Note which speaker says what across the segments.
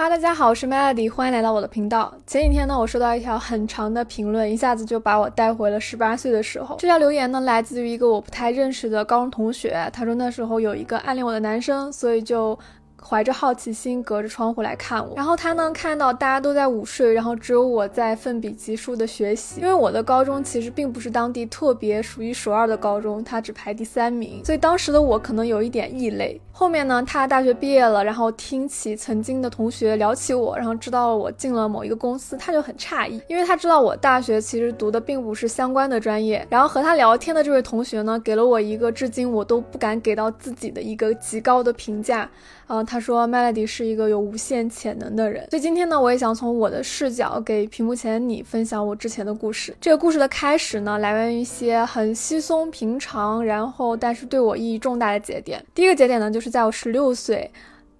Speaker 1: 哈，大家好，我是 Melody，欢迎来到我的频道。前几天呢，我收到一条很长的评论，一下子就把我带回了十八岁的时候。这条留言呢，来自于一个我不太认识的高中同学，他说那时候有一个暗恋我的男生，所以就。怀着好奇心，隔着窗户来看我。然后他呢，看到大家都在午睡，然后只有我在奋笔疾书的学习。因为我的高中其实并不是当地特别数一数二的高中，他只排第三名，所以当时的我可能有一点异类。后面呢，他大学毕业了，然后听起曾经的同学聊起我，然后知道了我进了某一个公司，他就很诧异，因为他知道我大学其实读的并不是相关的专业。然后和他聊天的这位同学呢，给了我一个至今我都不敢给到自己的一个极高的评价。嗯，他说 Melody 是一个有无限潜能的人，所以今天呢，我也想从我的视角给屏幕前你分享我之前的故事。这个故事的开始呢，来源于一些很稀松平常，然后但是对我意义重大的节点。第一个节点呢，就是在我十六岁。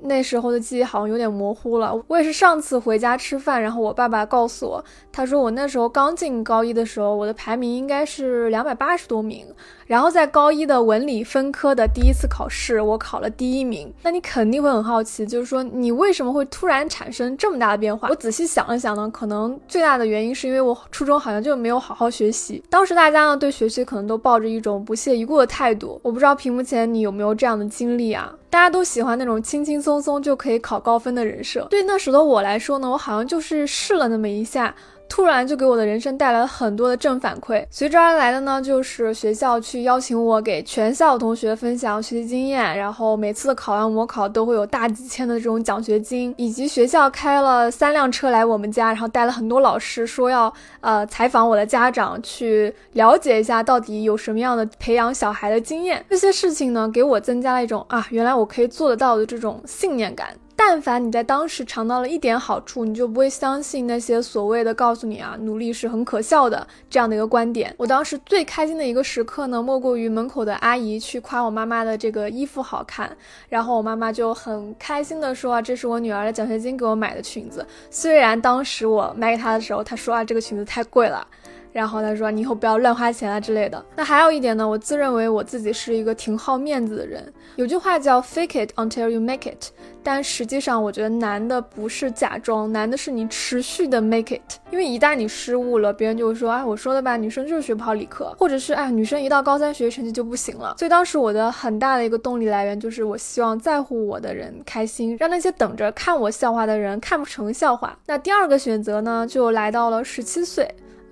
Speaker 1: 那时候的记忆好像有点模糊了。我也是上次回家吃饭，然后我爸爸告诉我，他说我那时候刚进高一的时候，我的排名应该是两百八十多名。然后在高一的文理分科的第一次考试，我考了第一名。那你肯定会很好奇，就是说你为什么会突然产生这么大的变化？我仔细想了想呢，可能最大的原因是因为我初中好像就没有好好学习。当时大家呢对学习可能都抱着一种不屑一顾的态度。我不知道屏幕前你有没有这样的经历啊？大家都喜欢那种轻轻松松就可以考高分的人设。对那时的我来说呢，我好像就是试了那么一下。突然就给我的人生带来了很多的正反馈，随之而来的呢，就是学校去邀请我给全校同学分享学习经验，然后每次考完模考都会有大几千的这种奖学金，以及学校开了三辆车来我们家，然后带了很多老师，说要呃采访我的家长，去了解一下到底有什么样的培养小孩的经验。这些事情呢，给我增加了一种啊，原来我可以做得到的这种信念感。但凡你在当时尝到了一点好处，你就不会相信那些所谓的告诉你啊，努力是很可笑的这样的一个观点。我当时最开心的一个时刻呢，莫过于门口的阿姨去夸我妈妈的这个衣服好看，然后我妈妈就很开心的说啊，这是我女儿的奖学金给我买的裙子。虽然当时我买给她的时候，她说啊，这个裙子太贵了。然后他说：“你以后不要乱花钱啊之类的。”那还有一点呢，我自认为我自己是一个挺好面子的人。有句话叫 “fake it until you make it”，但实际上我觉得难的不是假装，难的是你持续的 make it。因为一旦你失误了，别人就会说：“哎，我说的吧，女生就是学不好理科，或者是哎，女生一到高三学习成绩就不行了。”所以当时我的很大的一个动力来源就是我希望在乎我的人开心，让那些等着看我笑话的人看不成笑话。那第二个选择呢，就来到了十七岁。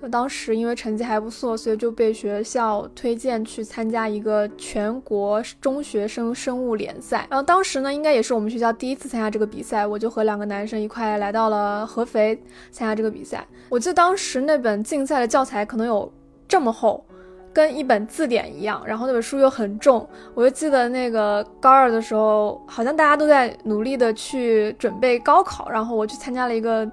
Speaker 1: 当时因为成绩还不错，所以就被学校推荐去参加一个全国中学生生物联赛。然后当时呢，应该也是我们学校第一次参加这个比赛，我就和两个男生一块来到了合肥参加这个比赛。我记得当时那本竞赛的教材可能有这么厚，跟一本字典一样，然后那本书又很重。我就记得那个高二的时候，好像大家都在努力的去准备高考，然后我去参加了一个。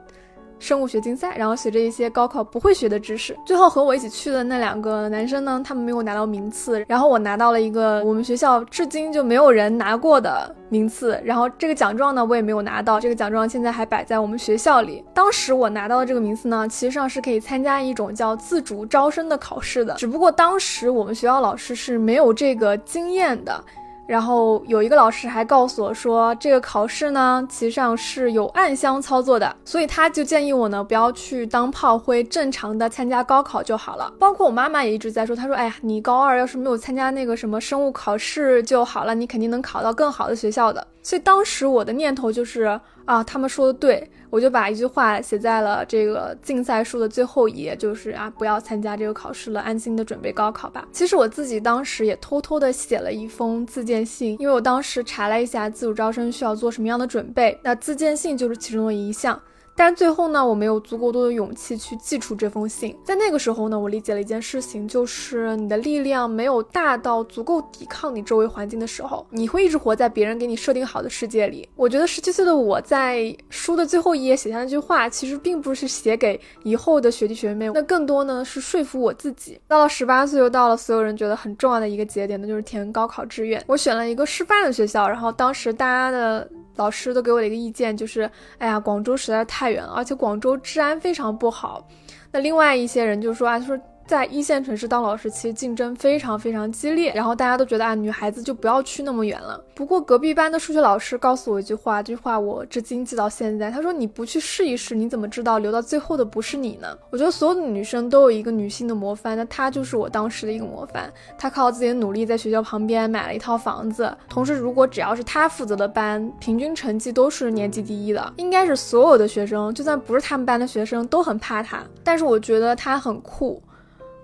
Speaker 1: 生物学竞赛，然后学着一些高考不会学的知识。最后和我一起去的那两个男生呢，他们没有拿到名次，然后我拿到了一个我们学校至今就没有人拿过的名次。然后这个奖状呢，我也没有拿到，这个奖状现在还摆在我们学校里。当时我拿到的这个名次呢，其实上是可以参加一种叫自主招生的考试的，只不过当时我们学校老师是没有这个经验的。然后有一个老师还告诉我说，这个考试呢，其实上是有暗箱操作的，所以他就建议我呢，不要去当炮灰，正常的参加高考就好了。包括我妈妈也一直在说，她说，哎呀，你高二要是没有参加那个什么生物考试就好了，你肯定能考到更好的学校的。所以当时我的念头就是啊，他们说的对。我就把一句话写在了这个竞赛书的最后一页，就是啊，不要参加这个考试了，安心的准备高考吧。其实我自己当时也偷偷的写了一封自荐信，因为我当时查了一下自主招生需要做什么样的准备，那自荐信就是其中的一项。但最后呢，我没有足够多的勇气去寄出这封信。在那个时候呢，我理解了一件事情，就是你的力量没有大到足够抵抗你周围环境的时候，你会一直活在别人给你设定好的世界里。我觉得十七岁的我在书的最后一页写下那句话，其实并不是写给以后的学弟学妹，那更多呢是说服我自己。到了十八岁，又到了所有人觉得很重要的一个节点，那就是填高考志愿。我选了一个师范的学校，然后当时大家的。老师都给我的一个意见就是，哎呀，广州实在是太远了，而且广州治安非常不好。那另外一些人就说啊，说在一线城市当老师，其实竞争非常非常激烈，然后大家都觉得啊，女孩子就不要去那么远了。不过隔壁班的数学老师告诉我一句话，这句话我至今记到现在。他说：“你不去试一试，你怎么知道留到最后的不是你呢？”我觉得所有的女生都有一个女性的模范，那她就是我当时的一个模范。她靠自己的努力在学校旁边买了一套房子，同时如果只要是她负责的班，平均成绩都是年级第一的，应该是所有的学生，就算不是他们班的学生都很怕她。但是我觉得她很酷。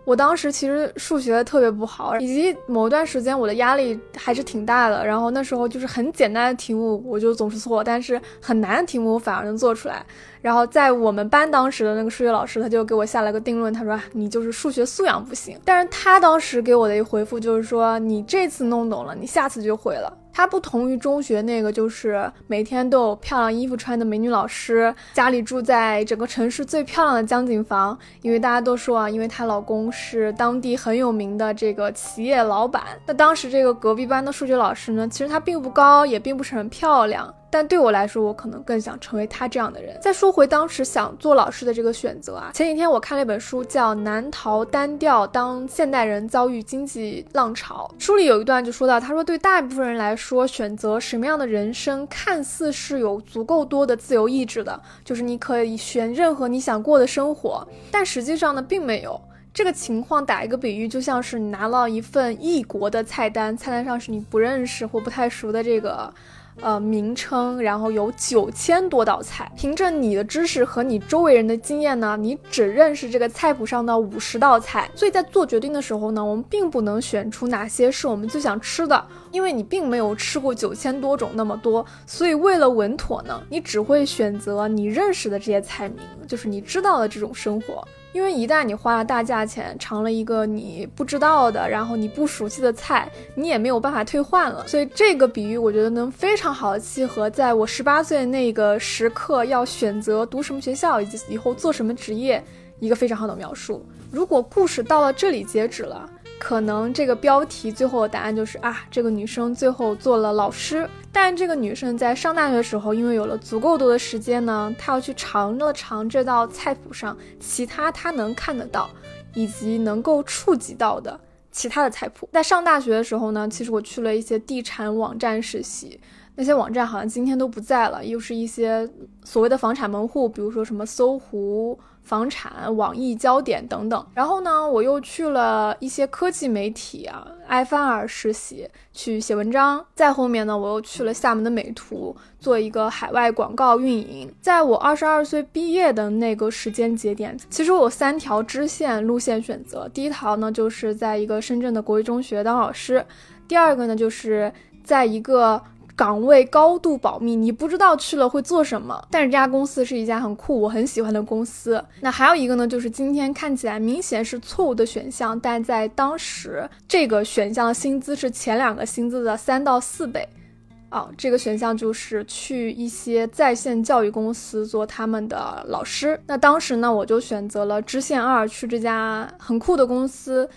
Speaker 1: 我当时其实数学特别不好，以及某一段时间我的压力还是挺大的。然后那时候就是很简单的题目我就总是错，但是很难的题目我反而能做出来。然后在我们班当时的那个数学老师他就给我下了个定论，他说你就是数学素养不行。但是他当时给我的一回复就是说你这次弄懂了，你下次就会了。她不同于中学那个，就是每天都有漂亮衣服穿的美女老师，家里住在整个城市最漂亮的江景房，因为大家都说啊，因为她老公是当地很有名的这个企业老板。那当时这个隔壁班的数学老师呢，其实她并不高，也并不是很漂亮。但对我来说，我可能更想成为他这样的人。再说回当时想做老师的这个选择啊，前几天我看了一本书，叫《难逃单调：当现代人遭遇经济浪潮》。书里有一段就说到，他说对大部分人来说，选择什么样的人生，看似是有足够多的自由意志的，就是你可以选任何你想过的生活。但实际上呢，并没有这个情况。打一个比喻，就像是你拿了一份异国的菜单，菜单上是你不认识或不太熟的这个。呃，名称，然后有九千多道菜。凭着你的知识和你周围人的经验呢，你只认识这个菜谱上的五十道菜。所以在做决定的时候呢，我们并不能选出哪些是我们最想吃的，因为你并没有吃过九千多种那么多。所以为了稳妥呢，你只会选择你认识的这些菜名，就是你知道的这种生活。因为一旦你花了大价钱尝了一个你不知道的，然后你不熟悉的菜，你也没有办法退换了。所以这个比喻我觉得能非常好的契合在我十八岁那个时刻要选择读什么学校以及以后做什么职业一个非常好的描述。如果故事到了这里截止了。可能这个标题最后的答案就是啊，这个女生最后做了老师。但这个女生在上大学的时候，因为有了足够多的时间呢，她要去尝了尝这道菜谱上其他她能看得到以及能够触及到的其他的菜谱。在上大学的时候呢，其实我去了一些地产网站实习，那些网站好像今天都不在了，又是一些所谓的房产门户，比如说什么搜狐。房产、网易、焦点等等，然后呢，我又去了一些科技媒体啊，埃菲尔实习，去写文章。再后面呢，我又去了厦门的美图，做一个海外广告运营。在我二十二岁毕业的那个时间节点，其实我有三条支线路线选择。第一条呢，就是在一个深圳的国际中学当老师；第二个呢，就是在一个。岗位高度保密，你不知道去了会做什么。但是这家公司是一家很酷、我很喜欢的公司。那还有一个呢，就是今天看起来明显是错误的选项，但在当时这个选项薪资是前两个薪资的三到四倍。啊，这个选项就是去一些在线教育公司做他们的老师。那当时呢，我就选择了支线二，去这家很酷的公司。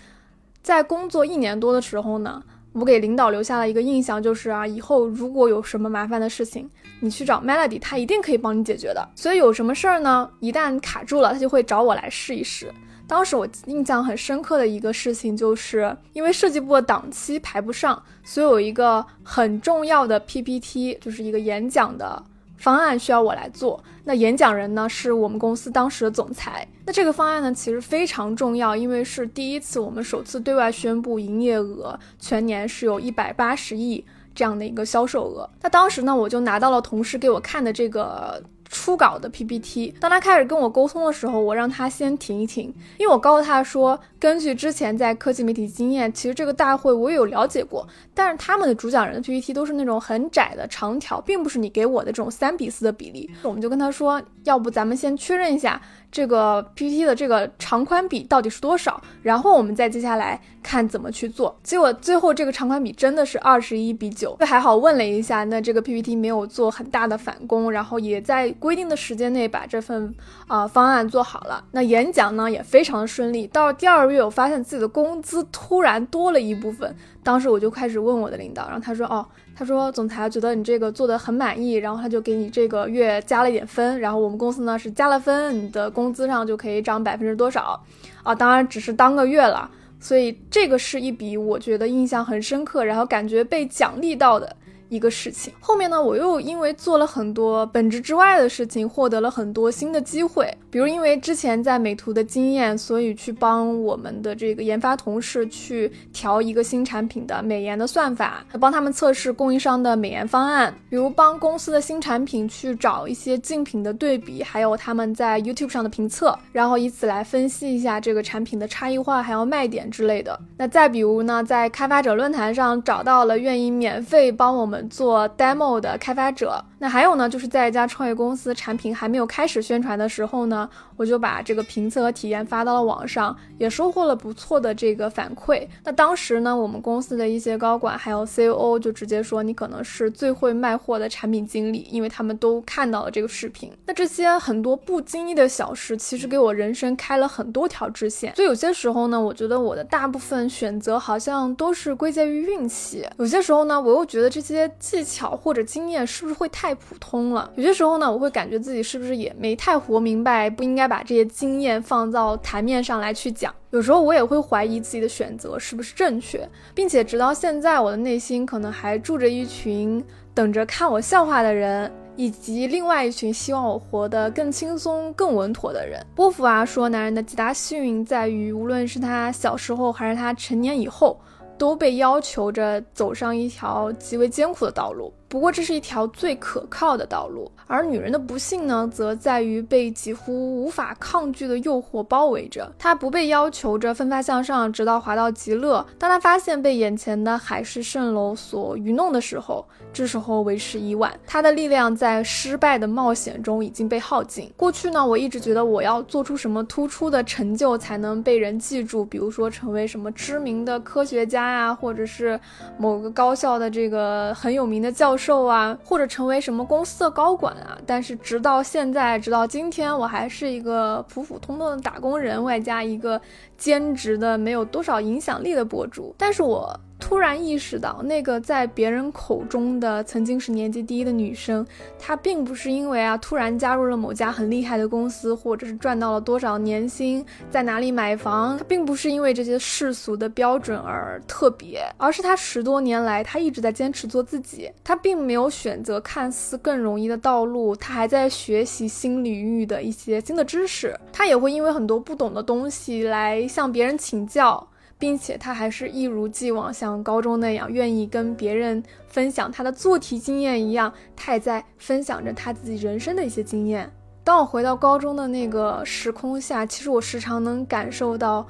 Speaker 1: 在工作一年多的时候呢。我给领导留下了一个印象，就是啊，以后如果有什么麻烦的事情，你去找 Melody，他一定可以帮你解决的。所以有什么事儿呢，一旦卡住了，他就会找我来试一试。当时我印象很深刻的一个事情，就是因为设计部的档期排不上，所以有一个很重要的 PPT，就是一个演讲的。方案需要我来做，那演讲人呢是我们公司当时的总裁。那这个方案呢其实非常重要，因为是第一次我们首次对外宣布营业额全年是有一百八十亿这样的一个销售额。那当时呢我就拿到了同事给我看的这个。初稿的 PPT，当他开始跟我沟通的时候，我让他先停一停，因为我告诉他说，根据之前在科技媒体经验，其实这个大会我也有了解过，但是他们的主讲人的 PPT 都是那种很窄的长条，并不是你给我的这种三比四的比例。我们就跟他说，要不咱们先确认一下这个 PPT 的这个长宽比到底是多少，然后我们再接下来看怎么去做。结果最后这个长宽比真的是二十一比九，还好问了一下，那这个 PPT 没有做很大的返工，然后也在。规定的时间内把这份啊方案做好了，那演讲呢也非常的顺利。到了第二个月，我发现自己的工资突然多了一部分，当时我就开始问我的领导，然后他说：“哦，他说总裁觉得你这个做的很满意，然后他就给你这个月加了一点分，然后我们公司呢是加了分，你的工工资上就可以涨百分之多少啊？当然只是当个月了，所以这个是一笔我觉得印象很深刻，然后感觉被奖励到的。一个事情，后面呢，我又因为做了很多本职之外的事情，获得了很多新的机会。比如因为之前在美图的经验，所以去帮我们的这个研发同事去调一个新产品的美颜的算法，帮他们测试供应商的美颜方案。比如帮公司的新产品去找一些竞品的对比，还有他们在 YouTube 上的评测，然后以此来分析一下这个产品的差异化还有卖点之类的。那再比如呢，在开发者论坛上找到了愿意免费帮我们。做 demo 的开发者，那还有呢，就是在一家创业公司产品还没有开始宣传的时候呢，我就把这个评测和体验发到了网上，也收获了不错的这个反馈。那当时呢，我们公司的一些高管还有 COO 就直接说你可能是最会卖货的产品经理，因为他们都看到了这个视频。那这些很多不经意的小事，其实给我人生开了很多条支线。所以有些时候呢，我觉得我的大部分选择好像都是归结于运气。有些时候呢，我又觉得这些。技巧或者经验是不是会太普通了？有些时候呢，我会感觉自己是不是也没太活明白，不应该把这些经验放到台面上来去讲。有时候我也会怀疑自己的选择是不是正确，并且直到现在，我的内心可能还住着一群等着看我笑话的人，以及另外一群希望我活得更轻松、更稳妥的人。波伏娃说，男人的极大幸运在于，无论是他小时候还是他成年以后。都被要求着走上一条极为艰苦的道路。不过这是一条最可靠的道路，而女人的不幸呢，则在于被几乎无法抗拒的诱惑包围着。她不被要求着奋发向上，直到滑到极乐。当她发现被眼前的海市蜃楼所愚弄的时候，这时候为时已晚。她的力量在失败的冒险中已经被耗尽。过去呢，我一直觉得我要做出什么突出的成就才能被人记住，比如说成为什么知名的科学家呀，或者是某个高校的这个很有名的教受。啊，或者成为什么公司的高管啊，但是直到现在，直到今天，我还是一个普普通通的打工人，外加一个兼职的没有多少影响力的博主，但是我。突然意识到，那个在别人口中的曾经是年级第一的女生，她并不是因为啊突然加入了某家很厉害的公司，或者是赚到了多少年薪，在哪里买房，她并不是因为这些世俗的标准而特别，而是她十多年来，她一直在坚持做自己，她并没有选择看似更容易的道路，她还在学习新领域的一些新的知识，她也会因为很多不懂的东西来向别人请教。并且他还是一如既往像高中那样愿意跟别人分享他的做题经验一样，他也在分享着他自己人生的一些经验。当我回到高中的那个时空下，其实我时常能感受到。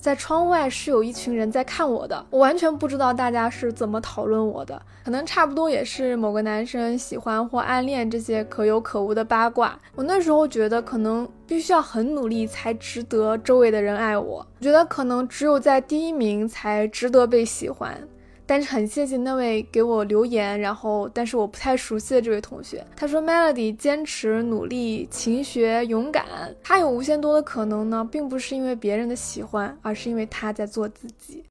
Speaker 1: 在窗外是有一群人在看我的，我完全不知道大家是怎么讨论我的，可能差不多也是某个男生喜欢或暗恋这些可有可无的八卦。我那时候觉得可能必须要很努力才值得周围的人爱我，我觉得可能只有在第一名才值得被喜欢。但是很谢谢那位给我留言，然后但是我不太熟悉的这位同学，他说 Melody 坚持努力、勤学、勇敢，他有无限多的可能呢，并不是因为别人的喜欢，而是因为他在做自己。